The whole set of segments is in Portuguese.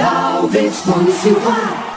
Alves, Silva.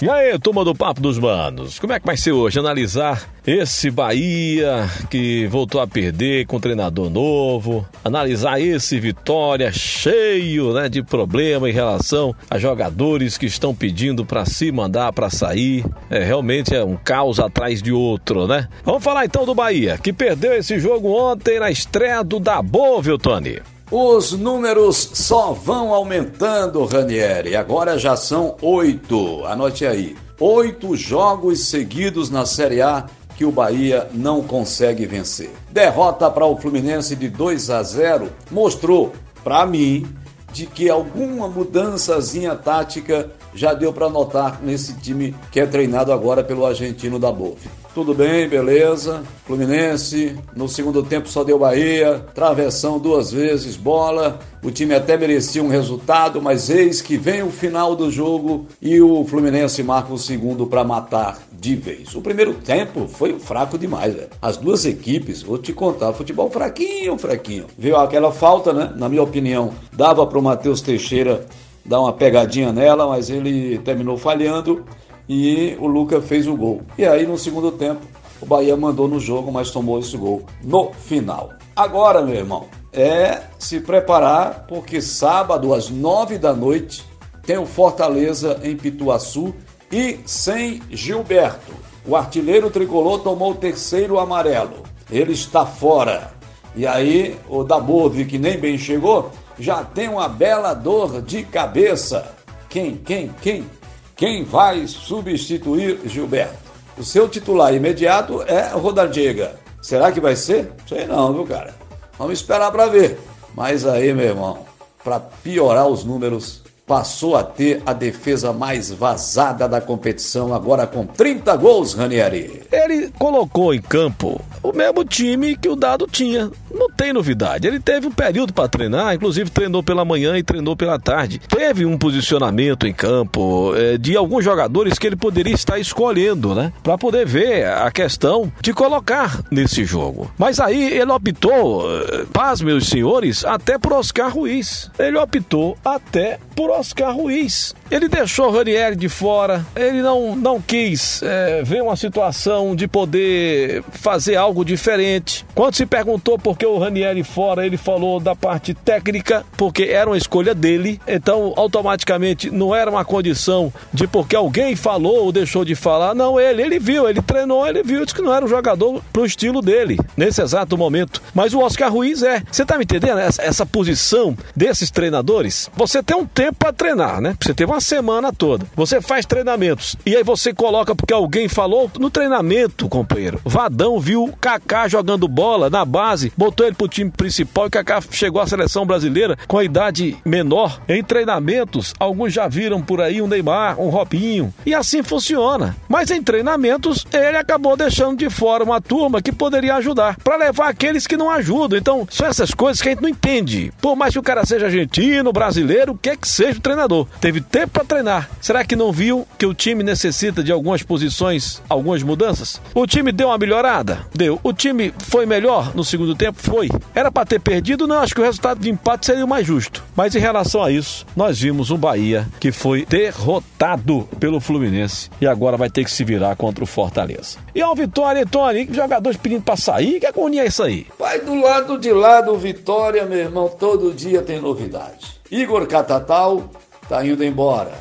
E aí, turma do Papo dos Manos, como é que vai ser hoje? Analisar esse Bahia que voltou a perder com treinador novo, analisar esse Vitória cheio né, de problema em relação a jogadores que estão pedindo para se mandar para sair. É, realmente é um caos atrás de outro, né? Vamos falar então do Bahia, que perdeu esse jogo ontem na estreia do Dabo, viu, Tony? Os números só vão aumentando, Ranieri. Agora já são oito. Anote aí. Oito jogos seguidos na Série A que o Bahia não consegue vencer. Derrota para o Fluminense de 2 a 0 mostrou, para mim, de que alguma mudançazinha tática já deu para notar nesse time que é treinado agora pelo argentino da Bofe. Tudo bem, beleza. Fluminense, no segundo tempo só deu Bahia, travessão duas vezes, bola. O time até merecia um resultado, mas eis que vem o final do jogo e o Fluminense marca o segundo para matar de vez. O primeiro tempo foi fraco demais, velho. As duas equipes, vou te contar, futebol fraquinho, fraquinho. Viu aquela falta, né? Na minha opinião, dava para o Matheus Teixeira dar uma pegadinha nela, mas ele terminou falhando e o Luca fez o gol. E aí no segundo tempo, o Bahia mandou no jogo, mas tomou esse gol no final. Agora, meu irmão, é se preparar porque sábado às nove da noite tem o Fortaleza em Pituaçu e sem Gilberto. O artilheiro tricolor tomou o terceiro amarelo. Ele está fora. E aí o Dabove, que nem bem chegou, já tem uma bela dor de cabeça. Quem, quem, quem? Quem vai substituir Gilberto? O seu titular imediato é Rodadiega. Será que vai ser? Sei não, viu, cara? Vamos esperar para ver. Mas aí, meu irmão, para piorar os números, passou a ter a defesa mais vazada da competição, agora com 30 gols, Ranieri. Ele colocou em campo o mesmo time que o Dado tinha. Tem novidade. Ele teve um período para treinar, inclusive treinou pela manhã e treinou pela tarde. Teve um posicionamento em campo é, de alguns jogadores que ele poderia estar escolhendo, né? Para poder ver a questão de colocar nesse jogo. Mas aí ele optou, eh, paz, meus senhores, até por Oscar Ruiz. Ele optou até por Oscar Ruiz. Ele deixou Ranieri de fora, ele não, não quis é, ver uma situação de poder fazer algo diferente. Quando se perguntou por que o Ranieri fora, ele falou da parte técnica, porque era uma escolha dele, então automaticamente não era uma condição de porque alguém falou ou deixou de falar, não, ele, ele viu, ele treinou, ele viu, disse que não era um jogador pro estilo dele, nesse exato momento. Mas o Oscar Ruiz é. Você tá me entendendo? Essa, essa posição desses treinadores, você tem um tempo para treinar, né? Você teve uma semana toda. Você faz treinamentos e aí você coloca porque alguém falou no treinamento, companheiro. Vadão viu Kaká jogando bola na base, botou ele pro time principal e Kaká chegou à seleção brasileira com a idade menor. Em treinamentos, alguns já viram por aí um Neymar, um Robinho e assim funciona. Mas em treinamentos, ele acabou deixando de fora uma turma que poderia ajudar para levar aqueles que não ajudam. Então, são essas coisas que a gente não entende. Por mais que o cara seja argentino, brasileiro, o que é que seja o treinador. Teve tempo para treinar. Será que não viu que o time necessita de algumas posições, algumas mudanças? O time deu uma melhorada? Deu. O time foi melhor no segundo tempo? Foi. Era para ter perdido? Não, acho que o resultado de empate seria o mais justo. Mas em relação a isso, nós vimos um Bahia que foi derrotado pelo Fluminense e agora vai ter que se virar contra o Fortaleza. E ao Vitória, Tony, jogadores pedindo para sair, que agonia é isso aí? Vai do lado de lá do Vitória, meu irmão, todo dia tem novidade. Igor Catatal está indo embora.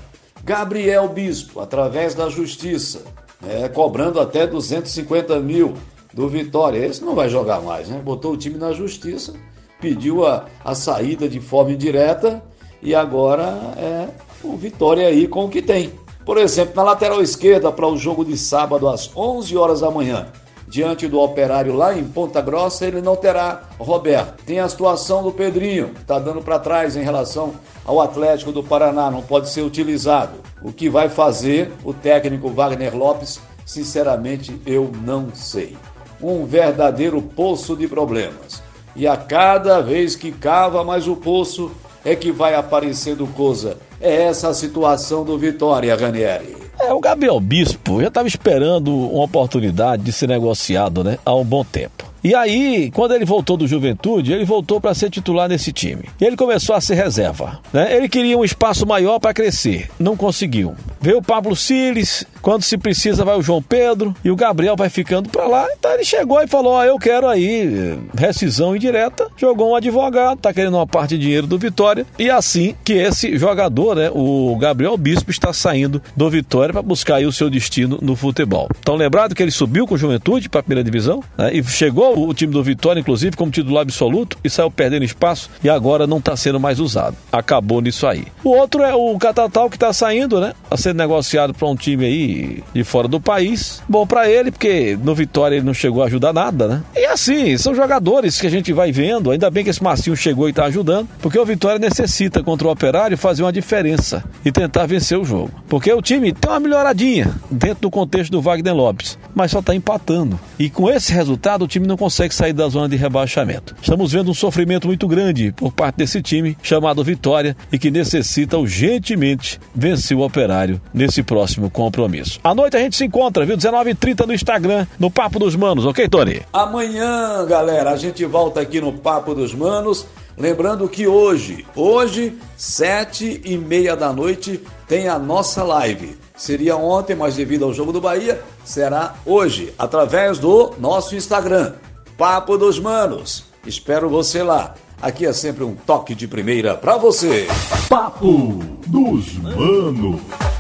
Gabriel Bispo, através da justiça, né, cobrando até 250 mil do Vitória. Esse não vai jogar mais, né? Botou o time na justiça, pediu a, a saída de forma indireta e agora é o Vitória aí com o que tem. Por exemplo, na lateral esquerda para o jogo de sábado às 11 horas da manhã, diante do Operário lá em Ponta Grossa, ele não terá Roberto. Tem a situação do Pedrinho, que está dando para trás em relação ao Atlético do Paraná, não pode ser utilizado. O que vai fazer o técnico Wagner Lopes, sinceramente, eu não sei. Um verdadeiro poço de problemas. E a cada vez que cava mais o poço, é que vai aparecendo coisa. É essa a situação do Vitória, Ranieri. É, o Gabriel Bispo já estava esperando uma oportunidade de ser negociado né, há um bom tempo. E aí, quando ele voltou do Juventude, ele voltou para ser titular nesse time. Ele começou a ser reserva. Né? Ele queria um espaço maior para crescer, não conseguiu. Veio o Pablo Siles, quando se precisa vai o João Pedro e o Gabriel vai ficando para lá. Então ele chegou e falou: ó, eu quero aí rescisão indireta. Jogou um advogado, tá querendo uma parte de dinheiro do Vitória. E assim que esse jogador, né, o Gabriel Bispo, está saindo do Vitória para buscar aí o seu destino no futebol. Então lembrado que ele subiu com Juventude para a primeira divisão né, e chegou o time do Vitória, inclusive, como titular absoluto e saiu perdendo espaço e agora não está sendo mais usado. Acabou nisso aí. O outro é o Catatal que está saindo, né? A sendo negociado para um time aí de fora do país. Bom para ele, porque no Vitória ele não chegou a ajudar nada, né? E assim, são jogadores que a gente vai vendo. Ainda bem que esse Marcinho chegou e está ajudando, porque o Vitória necessita contra o Operário fazer uma diferença e tentar vencer o jogo. Porque o time tem uma melhoradinha dentro do contexto do Wagner Lopes, mas só está empatando. E com esse resultado, o time não consegue sair da zona de rebaixamento. Estamos vendo um sofrimento muito grande por parte desse time chamado Vitória e que necessita urgentemente vencer o Operário nesse próximo compromisso. À noite a gente se encontra, viu? 19h30 no Instagram, no Papo dos Manos, ok, Tony? Amanhã, galera, a gente volta aqui no Papo dos Manos. Lembrando que hoje, hoje, sete e meia da noite, tem a nossa live. Seria ontem, mas devido ao jogo do Bahia, será hoje, através do nosso Instagram, Papo dos Manos. Espero você lá. Aqui é sempre um toque de primeira para você. Papo dos Manos.